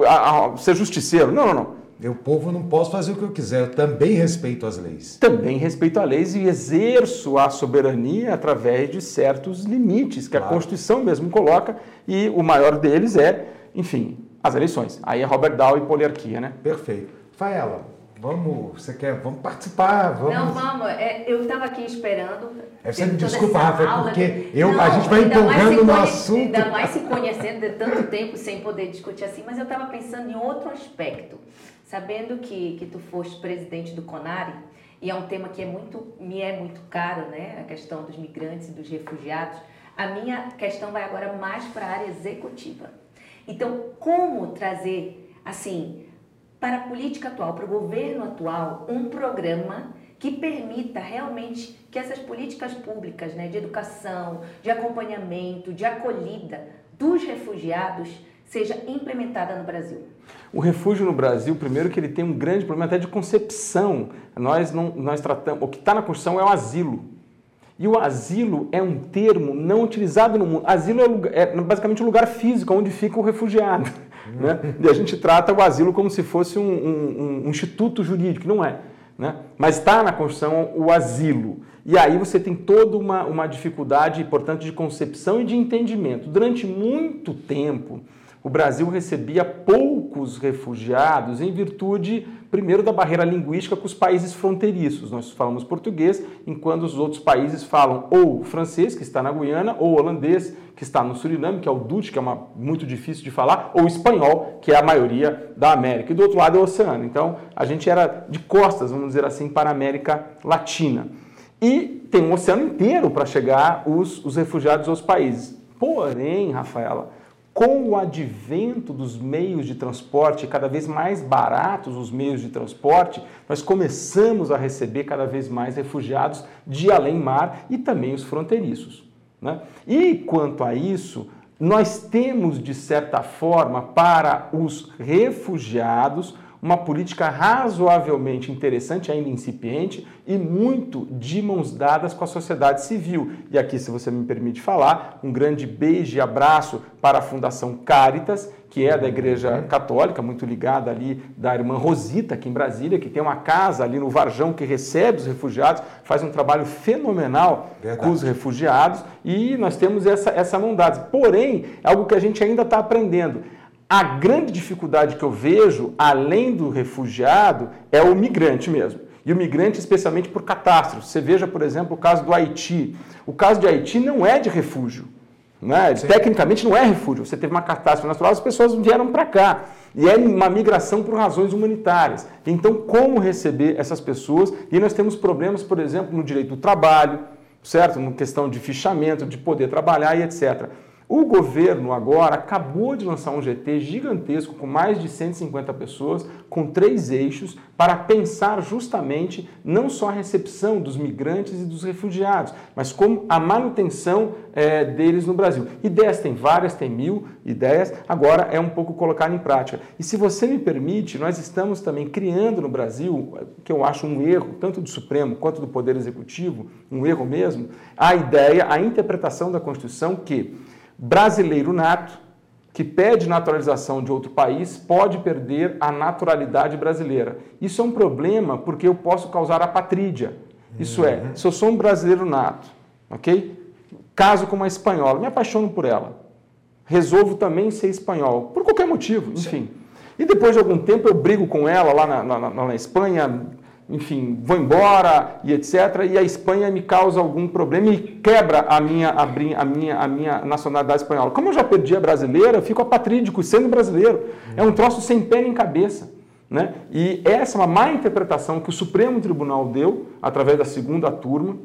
a, a, ser justiceiro. Não, não, não. Eu, povo, não posso fazer o que eu quiser, eu também respeito as leis. Também respeito as leis e exerço a soberania através de certos limites que claro. a Constituição mesmo coloca, e o maior deles é, enfim, as eleições. Aí é Robert Dow e poliarquia, né? Perfeito. Faela, Vamos, você quer, vamos participar, vamos. Não, vamos. É, eu estava aqui esperando. É, você me desculpa, Rafa, porque eu, não, a gente vai empolgando no assunto. Ainda mais se conhecendo de tanto tempo sem poder discutir assim, mas eu estava pensando em outro aspecto. Sabendo que, que tu foste presidente do CONARE, e é um tema que é muito, me é muito caro, né? A questão dos migrantes e dos refugiados. A minha questão vai agora mais para a área executiva. Então, como trazer, assim, para a política atual, para o governo atual, um programa que permita realmente que essas políticas públicas, né, de educação, de acompanhamento, de acolhida dos refugiados, seja implementada no Brasil? O refúgio no Brasil, primeiro que ele tem um grande problema até de concepção. Nós não, nós tratamos, o que está na Constituição é o asilo. E o asilo é um termo não utilizado no mundo. Asilo é, lugar, é basicamente um lugar físico onde fica o refugiado. Né? E a gente trata o asilo como se fosse um, um, um instituto jurídico, não é. Né? Mas está na Constituição o asilo. E aí você tem toda uma, uma dificuldade, portanto, de concepção e de entendimento. Durante muito tempo, o Brasil recebia poucos refugiados em virtude, primeiro, da barreira linguística com os países fronteiriços. Nós falamos português, enquanto os outros países falam ou francês, que está na Guiana, ou holandês, que está no Suriname, que é o Dutch, que é uma, muito difícil de falar, ou espanhol, que é a maioria da América. E do outro lado é o oceano. Então, a gente era de costas, vamos dizer assim, para a América Latina. E tem um oceano inteiro para chegar os, os refugiados aos países. Porém, Rafaela, com o advento dos meios de transporte, cada vez mais baratos os meios de transporte, nós começamos a receber cada vez mais refugiados de além-mar e também os fronteiriços. Né? E quanto a isso, nós temos, de certa forma, para os refugiados, uma política razoavelmente interessante, ainda incipiente, e muito de mãos dadas com a sociedade civil. E aqui, se você me permite falar, um grande beijo e abraço para a Fundação Caritas, que é da Igreja Católica, muito ligada ali da irmã Rosita, aqui em Brasília, que tem uma casa ali no Varjão que recebe os refugiados, faz um trabalho fenomenal Verdade. com os refugiados, e nós temos essa, essa mão dada. Porém, é algo que a gente ainda está aprendendo a grande dificuldade que eu vejo, além do refugiado, é o migrante mesmo. E o migrante, especialmente por catástrofe. Você veja, por exemplo, o caso do Haiti. O caso de Haiti não é de refúgio. Né? Tecnicamente não é refúgio. Você teve uma catástrofe natural, as pessoas vieram para cá. E é uma migração por razões humanitárias. Então, como receber essas pessoas? E nós temos problemas, por exemplo, no direito do trabalho, certo? Na questão de fichamento, de poder trabalhar e etc. O governo agora acabou de lançar um GT gigantesco com mais de 150 pessoas, com três eixos, para pensar justamente não só a recepção dos migrantes e dos refugiados, mas como a manutenção é, deles no Brasil. Ideias tem várias, tem mil ideias, agora é um pouco colocar em prática. E se você me permite, nós estamos também criando no Brasil, que eu acho um erro, tanto do Supremo quanto do Poder Executivo, um erro mesmo, a ideia, a interpretação da Constituição que brasileiro nato que pede naturalização de outro país pode perder a naturalidade brasileira. Isso é um problema porque eu posso causar apatrídia. Isso é, uhum. se eu sou um brasileiro nato, ok? Caso com uma espanhola, me apaixono por ela. Resolvo também ser espanhol, por qualquer motivo, enfim. E depois de algum tempo eu brigo com ela lá na, na, na Espanha, enfim, vou embora e etc. E a Espanha me causa algum problema e quebra a minha, a, a minha, a minha nacionalidade espanhola. Como eu já perdi a brasileira, eu fico apatrídico sendo brasileiro. É um troço sem pé nem cabeça. Né? E essa é uma má interpretação que o Supremo Tribunal deu, através da segunda turma,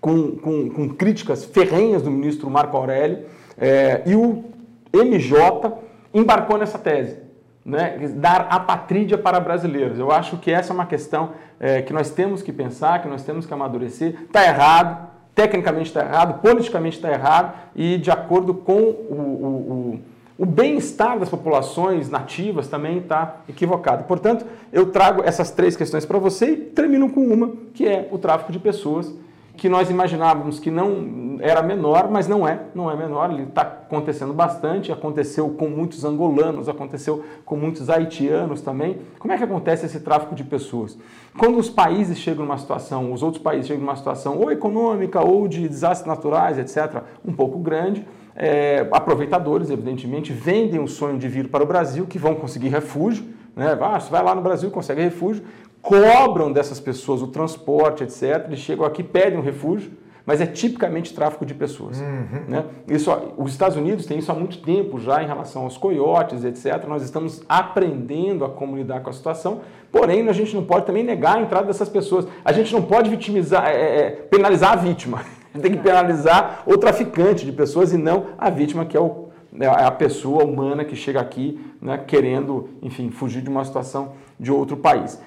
com, com, com críticas ferrenhas do ministro Marco Aurélio, é, e o MJ embarcou nessa tese né, dar apatrídia para brasileiros. Eu acho que essa é uma questão é, que nós temos que pensar, que nós temos que amadurecer. Está errado, tecnicamente está errado, politicamente está errado e de acordo com o, o, o, o bem-estar das populações nativas também está equivocado. Portanto, eu trago essas três questões para você e termino com uma, que é o tráfico de pessoas que nós imaginávamos que não era menor, mas não é, não é menor, ele está acontecendo bastante, aconteceu com muitos angolanos, aconteceu com muitos haitianos também. Como é que acontece esse tráfico de pessoas? Quando os países chegam numa situação, os outros países chegam numa situação ou econômica ou de desastres naturais, etc., um pouco grande, é, aproveitadores, evidentemente, vendem o sonho de vir para o Brasil, que vão conseguir refúgio, né? Ah, vai lá no Brasil, consegue refúgio, cobram dessas pessoas o transporte, etc. Eles chegam aqui, pedem um refúgio, mas é tipicamente tráfico de pessoas. Uhum. Né? Isso, os Estados Unidos têm isso há muito tempo já em relação aos coiotes, etc. Nós estamos aprendendo a como lidar com a situação, porém a gente não pode também negar a entrada dessas pessoas. A gente não pode vitimizar, é, é, penalizar a vítima. A gente tem que penalizar o traficante de pessoas e não a vítima, que é, o, é a pessoa humana que chega aqui né, querendo, enfim, fugir de uma situação de outro país.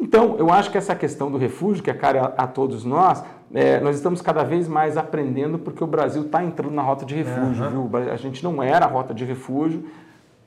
Então, eu acho que essa questão do refúgio, que é cara a, a todos nós, é, nós estamos cada vez mais aprendendo porque o Brasil está entrando na rota de refúgio. Uhum. Viu? A gente não era a rota de refúgio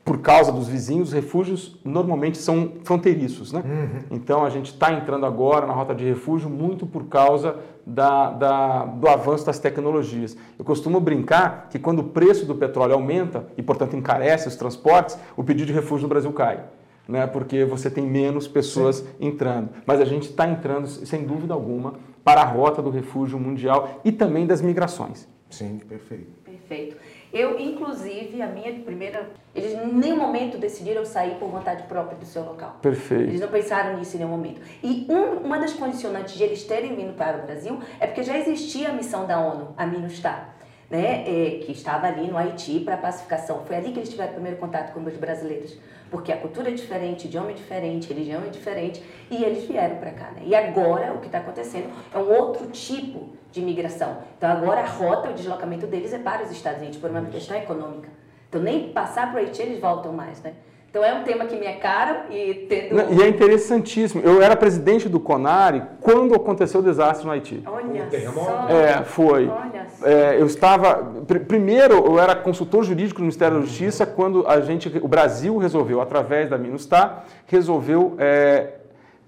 por causa dos vizinhos. Os refúgios normalmente são fronteiriços. Né? Uhum. Então, a gente está entrando agora na rota de refúgio muito por causa da, da, do avanço das tecnologias. Eu costumo brincar que quando o preço do petróleo aumenta e, portanto, encarece os transportes, o pedido de refúgio no Brasil cai né, porque você tem menos pessoas Sim. entrando. Mas a gente está entrando, sem dúvida alguma, para a rota do refúgio mundial e também das migrações. Sim, perfeito. Perfeito. Eu, inclusive, a minha primeira. Eles em nenhum momento decidiram sair por vontade própria do seu local. Perfeito. Eles não pensaram nisso em nenhum momento. E um, uma das condicionantes de eles terem vindo para o Brasil é porque já existia a missão da ONU, a MINUSTAH né, é, que estava ali no Haiti para pacificação. Foi ali que eles tiveram o primeiro contato com os brasileiros, porque a cultura é diferente, idioma é diferente, religião é diferente, e eles vieram para cá. Né? E agora o que está acontecendo é um outro tipo de imigração. Então agora a rota, o deslocamento deles é para os Estados Unidos, por uma questão econômica. Então nem passar para o Haiti eles voltam mais, né? Então é um tema que me é caro e tendo... E é interessantíssimo. Eu era presidente do CONARE quando aconteceu o desastre no Haiti. Olha só. É, foi. Olha só. É, eu estava... Primeiro, eu era consultor jurídico do Ministério da Justiça quando a gente, o Brasil resolveu, através da MINUSTAH, resolveu é,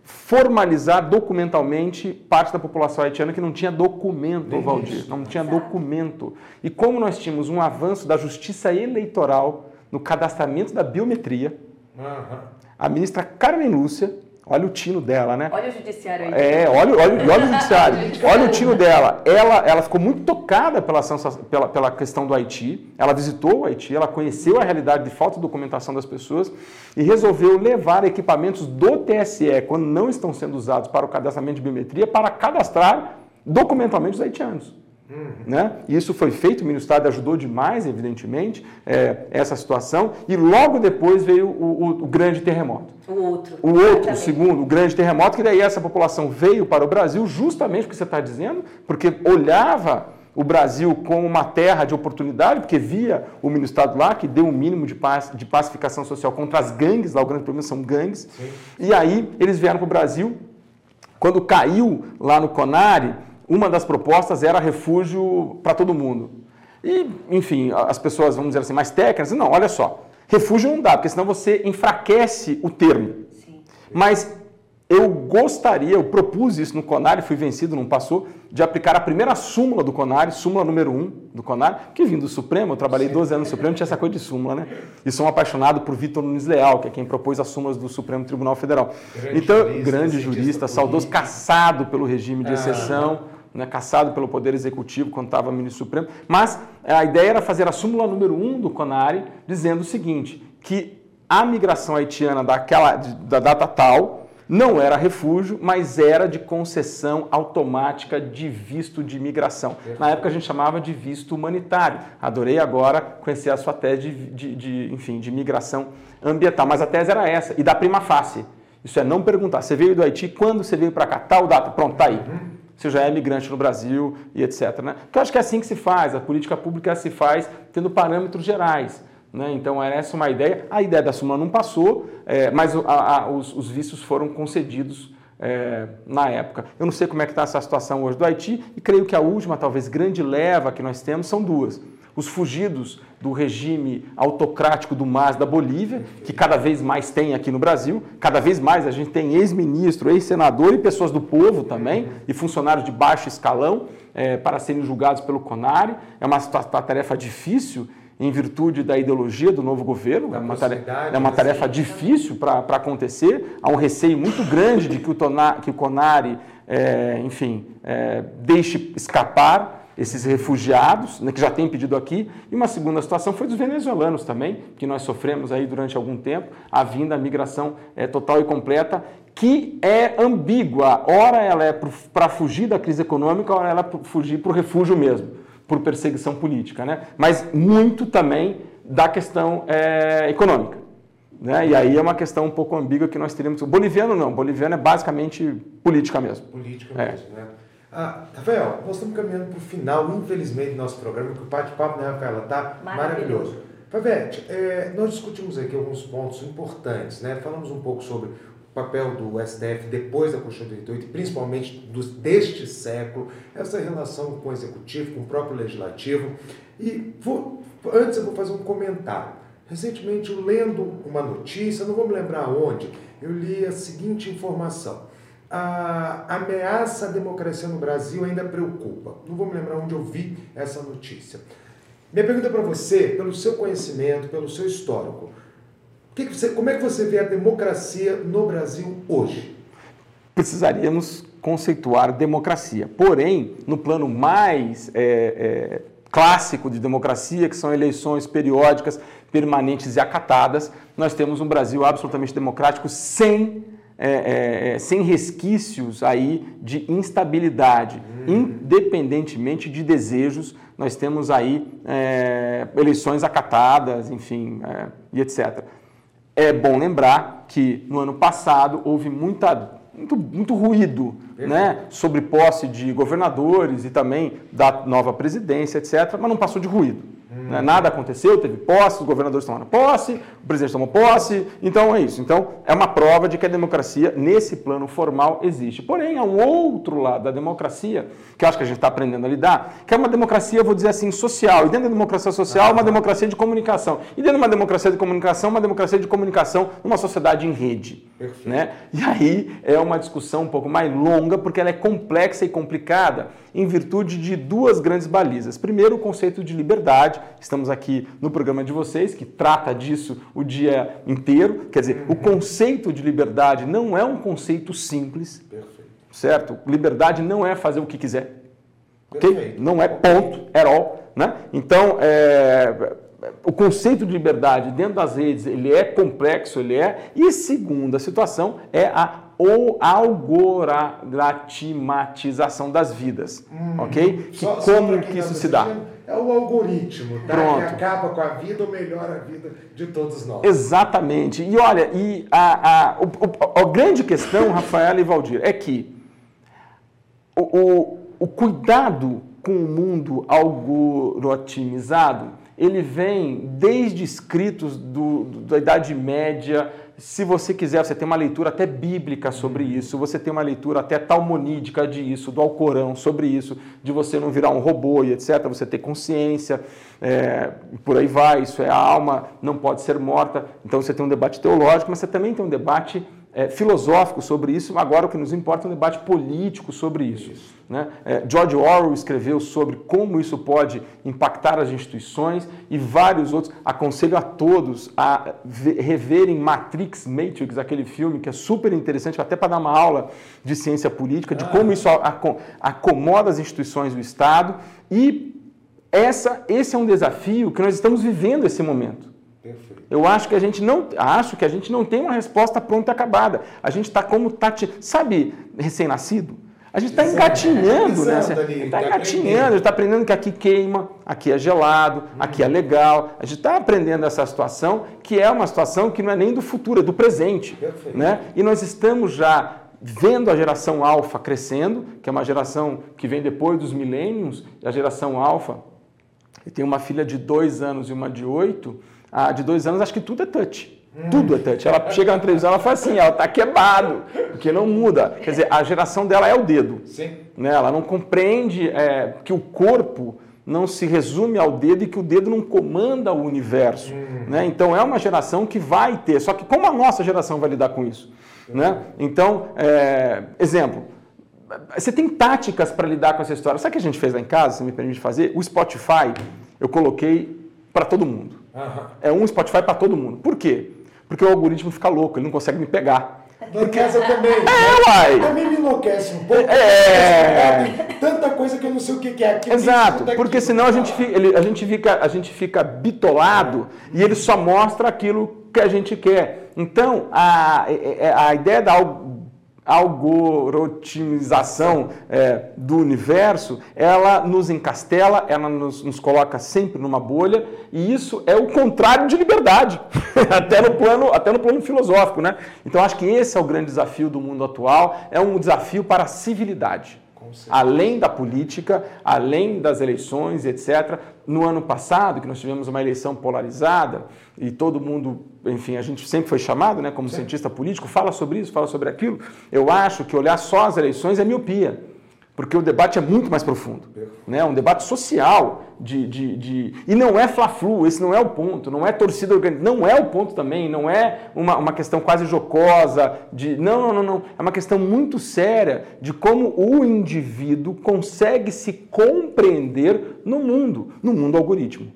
formalizar documentalmente parte da população haitiana que não tinha documento, Valdir. Não tinha Exato. documento. E como nós tínhamos um avanço da justiça eleitoral no cadastramento da biometria. Uhum. A ministra Carmen Lúcia, olha o tino dela, né? Olha o judiciário aí. É, olha, olha, olha o judiciário. olha o tino dela. Ela, ela ficou muito tocada pela, pela, pela questão do Haiti. Ela visitou o Haiti, ela conheceu a realidade de falta de documentação das pessoas e resolveu levar equipamentos do TSE, quando não estão sendo usados para o cadastramento de biometria, para cadastrar documentalmente os haitianos. Uhum. Né? Isso foi feito, o Ministério ajudou demais, evidentemente, é, essa situação, e logo depois veio o, o, o grande terremoto. O outro. O outro, o segundo, o grande terremoto, que daí essa população veio para o Brasil justamente o que você está dizendo, porque olhava o Brasil como uma terra de oportunidade, porque via o ministro Estado lá, que deu um mínimo de, paz, de pacificação social contra as gangues, lá o grande problema são gangues. Sim. E aí eles vieram para o Brasil. Quando caiu lá no Conari, uma das propostas era refúgio para todo mundo. E, enfim, as pessoas, vamos dizer assim, mais técnicas, não, olha só, refúgio não dá, porque senão você enfraquece o termo. Sim. Mas eu gostaria, eu propus isso no CONAR, fui vencido, não passou, de aplicar a primeira súmula do CONAR, súmula número 1 um do CONAR, que vim do Supremo, eu trabalhei 12 anos no Supremo, tinha essa coisa de súmula, né? E sou um apaixonado por Vitor Nunes Leal, que é quem propôs as súmulas do Supremo Tribunal Federal. Grande então, jurista, grande jurista, saudoso, caçado pelo regime de ah, exceção, né, caçado pelo Poder Executivo quando estava ministro Supremo. Mas a ideia era fazer a súmula número 1 um do CONAR, dizendo o seguinte, que a migração haitiana daquela, da data tal não era refúgio, mas era de concessão automática de visto de imigração. Na época a gente chamava de visto humanitário. Adorei agora conhecer a sua tese de, de, de, enfim, de migração ambiental, mas a tese era essa, e da prima face. Isso é não perguntar. Você veio do Haiti, quando você veio para cá? Tal data? Pronto, tá aí. Você já é migrante no Brasil e etc. Né? Porque eu acho que é assim que se faz, a política pública se faz tendo parâmetros gerais. Né? Então, era essa uma ideia. A ideia da súmula não passou, é, mas a, a, os, os, vistos foram concedidos é, na época. Eu não sei como é que está essa situação hoje do Haiti e creio que a última, talvez, grande leva que nós temos são duas. Os fugidos do regime autocrático do MAS da Bolívia, que cada vez mais tem aqui no Brasil, cada vez mais a gente tem ex-ministro, ex-senador e pessoas do povo também, e funcionários de baixo escalão é, para serem julgados pelo CONARE. É uma, uma tarefa difícil em virtude da ideologia do novo governo. é uma tarefa, é uma tarefa difícil para acontecer. Há um receio muito grande de que o, Tona, que o Conari, é, enfim, é, deixe escapar esses refugiados, né, que já tem pedido aqui. E uma segunda situação foi dos venezuelanos também, que nós sofremos aí durante algum tempo, a vinda, a migração é, total e completa, que é ambígua. Ora ela é para fugir da crise econômica, ora ela é para fugir para o refúgio mesmo por perseguição política, né? mas muito também da questão é, econômica. Né? E aí é uma questão um pouco ambígua que nós teríamos. O boliviano não, o boliviano é basicamente política mesmo. Política é. mesmo, né? Ah, Rafael, nós estamos caminhando para o final, infelizmente, do nosso programa, porque o bate-papo, né, Rafaela, está maravilhoso. maravilhoso. é, nós discutimos aqui alguns pontos importantes, né? Falamos um pouco sobre papel do STF depois da Constituição de 88, principalmente do, deste século, essa relação com o Executivo, com o próprio Legislativo. E vou, antes eu vou fazer um comentário. Recentemente, lendo uma notícia, não vou me lembrar onde, eu li a seguinte informação. A ameaça à democracia no Brasil ainda preocupa. Não vou me lembrar onde eu vi essa notícia. Minha pergunta para você, pelo seu conhecimento, pelo seu histórico, que que você, como é que você vê a democracia no Brasil hoje? Precisaríamos conceituar democracia. Porém, no plano mais é, é, clássico de democracia, que são eleições periódicas, permanentes e acatadas, nós temos um Brasil absolutamente democrático sem, é, é, é sem resquícios aí de instabilidade, hum. independentemente de desejos. Nós temos aí é, eleições acatadas, enfim, e etc. É bom lembrar que no ano passado houve muita, muito, muito ruído né, sobre posse de governadores e também da nova presidência, etc., mas não passou de ruído. Hum. Nada aconteceu, teve posse, os governadores tomaram posse, o presidente tomou posse, então é isso. Então é uma prova de que a democracia, nesse plano formal, existe. Porém, há um outro lado da democracia, que eu acho que a gente está aprendendo a lidar, que é uma democracia, vou dizer assim, social. E dentro da democracia social, uma democracia de comunicação. E dentro de uma democracia de comunicação, uma democracia de comunicação numa sociedade em rede. Né? E aí é uma discussão um pouco mais longa, porque ela é complexa e complicada em virtude de duas grandes balizas. Primeiro, o conceito de liberdade. Estamos aqui no programa de vocês, que trata disso o dia inteiro. Quer dizer, o conceito de liberdade não é um conceito simples. Perfeito. Certo? Liberdade não é fazer o que quiser. Ok? Não é ponto, at all. Né? Então, é, o conceito de liberdade dentro das redes ele é complexo, ele é. E segunda situação é a ou algoritmatização das vidas, hum, ok? Que só, como que isso se dá? É o algoritmo, tá? Pronto. Que acaba com a vida ou melhora a vida de todos nós. Exatamente. E olha, e a, a, o, a, a grande questão, Rafael e Valdir, é que o, o, o cuidado com o mundo algoritmizado, ele vem desde escritos do, do, da Idade Média. Se você quiser, você tem uma leitura até bíblica sobre isso, você tem uma leitura até talmonídica de isso, do Alcorão sobre isso, de você não virar um robô e etc., você ter consciência, é, por aí vai, isso é a alma, não pode ser morta. Então você tem um debate teológico, mas você também tem um debate é, filosófico sobre isso, agora o que nos importa é um debate político sobre isso. isso. Né? É, George Orwell escreveu sobre como isso pode impactar as instituições e vários outros. Aconselho a todos a reverem Matrix, Matrix, aquele filme que é super interessante, até para dar uma aula de ciência política, de ah. como isso acomoda as instituições do Estado e essa, esse é um desafio que nós estamos vivendo esse momento. Perfeito. Eu acho que a gente não acho que a gente não tem uma resposta pronta e acabada. A gente está como tati, sabe, recém-nascido. A gente está engatinhando, né? Está engatinhando, a gente está aprendendo que aqui queima, aqui é gelado, aqui é legal. A gente está aprendendo essa situação que é uma situação que não é nem do futuro, é do presente. Perfeito. Né? E nós estamos já vendo a geração alfa crescendo, que é uma geração que vem depois dos milênios, a geração alfa. E tem uma filha de dois anos e uma de oito a de dois anos, acho que tudo é touch. Tudo é touch. Ela chega na televisão, ela fala assim, ela está quebrado, porque não muda. Quer dizer, a geração dela é o dedo. Sim. Né? Ela não compreende é, que o corpo não se resume ao dedo e que o dedo não comanda o universo. Hum. Né? Então é uma geração que vai ter. Só que como a nossa geração vai lidar com isso? Né? Então, é, exemplo, você tem táticas para lidar com essa história. Sabe o que a gente fez lá em casa, se me permite fazer? O Spotify, eu coloquei para todo mundo. Uhum. É um Spotify para todo mundo. Por quê? Porque o algoritmo fica louco, ele não consegue me pegar. Na casa também. É, né? uai. Também me enlouquece um pouco. É. Tanta coisa que eu não sei o que é. Exato, porque senão a gente, fica, ele, a, gente fica, a gente fica bitolado é. e ele só mostra aquilo que a gente quer. Então, a, a ideia da algoritmização é, do universo, ela nos encastela, ela nos, nos, coloca sempre numa bolha, e isso é o contrário de liberdade, até, no plano, até no plano filosófico. Né? Então, acho que esse é o grande desafio do mundo atual, é um desafio para a civilidade além da política, além das eleições, etc. No ano passado, que nós tivemos uma eleição polarizada e todo mundo, enfim, a gente sempre foi chamado, né, como Sim. cientista político, fala sobre isso, fala sobre aquilo. Eu acho que olhar só as eleições é miopia porque o debate é muito mais profundo. Né? É um debate social de, de, de... E não é fla-flu, esse não é o ponto, não é torcida organizada, não é o ponto também, não é uma, uma questão quase jocosa, de. Não, não, não, não. É uma questão muito séria de como o indivíduo consegue se compreender no mundo, no mundo algoritmo.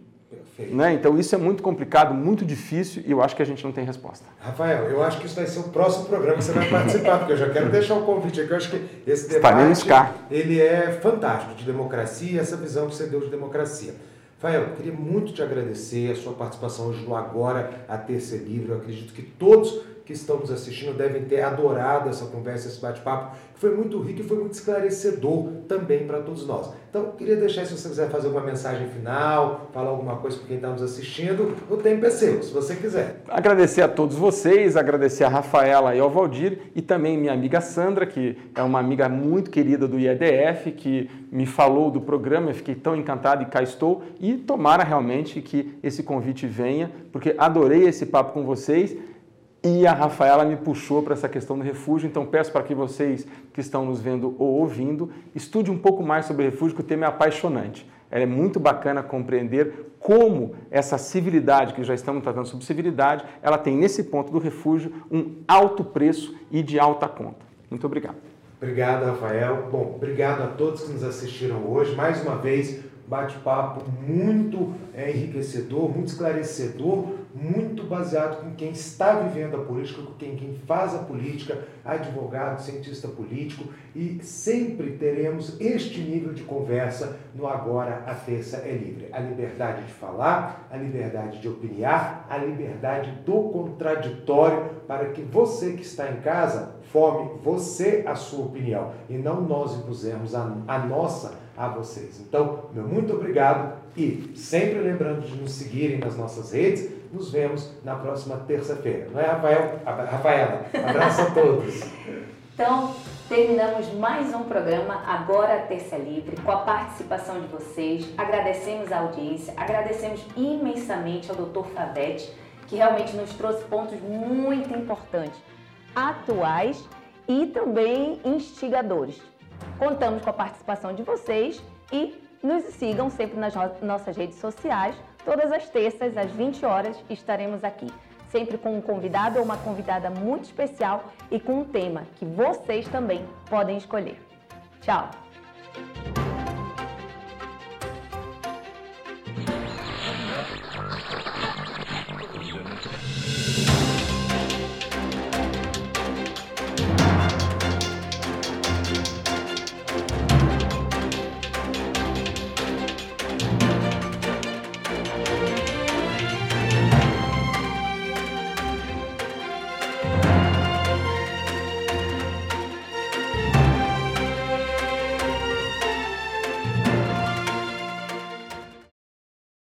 Né? Então isso é muito complicado, muito difícil e eu acho que a gente não tem resposta. Rafael, eu acho que isso vai ser o próximo programa que você vai participar, porque eu já quero deixar o convite aqui. Eu acho que esse debate ele é fantástico de democracia, essa visão que você deu de democracia. Rafael, eu queria muito te agradecer a sua participação hoje no Agora a Ter Ser Livre. Eu acredito que todos que estão nos assistindo devem ter adorado essa conversa, esse bate-papo, que foi muito rico e foi muito esclarecedor também para todos nós. Então, queria deixar, se você quiser fazer alguma mensagem final, falar alguma coisa para quem está nos assistindo, o tempo é seu, se você quiser. Agradecer a todos vocês, agradecer a Rafaela e ao Valdir e também minha amiga Sandra, que é uma amiga muito querida do IEDF, que me falou do programa, eu fiquei tão encantado e cá estou. E tomara realmente que esse convite venha, porque adorei esse papo com vocês e a Rafaela me puxou para essa questão do refúgio, então peço para que vocês que estão nos vendo ou ouvindo, estude um pouco mais sobre refúgio, que o tema é apaixonante. É muito bacana compreender como essa civilidade, que já estamos tratando sobre civilidade, ela tem nesse ponto do refúgio um alto preço e de alta conta. Muito obrigado. Obrigado, Rafael. Bom, obrigado a todos que nos assistiram hoje. Mais uma vez, bate-papo muito é, enriquecedor, muito esclarecedor muito baseado com quem está vivendo a política, com quem, quem faz a política, advogado, cientista político, e sempre teremos este nível de conversa no Agora a Terça é Livre. A liberdade de falar, a liberdade de opiniar, a liberdade do contraditório, para que você que está em casa forme você a sua opinião e não nós impusemos a, a nossa a vocês. Então, meu muito obrigado e sempre lembrando de nos seguirem nas nossas redes nos vemos na próxima terça-feira. Não é, Rafael? Rafaela? Abraço a todos. Então, Terminamos mais um programa Agora Terça Livre com a participação de vocês. Agradecemos a audiência, agradecemos imensamente ao Dr. Favete, que realmente nos trouxe pontos muito importantes, atuais e também instigadores. Contamos com a participação de vocês e nos sigam sempre nas nossas redes sociais. Todas as terças, às 20 horas, estaremos aqui sempre com um convidado ou uma convidada muito especial e com um tema que vocês também podem escolher. Tchau!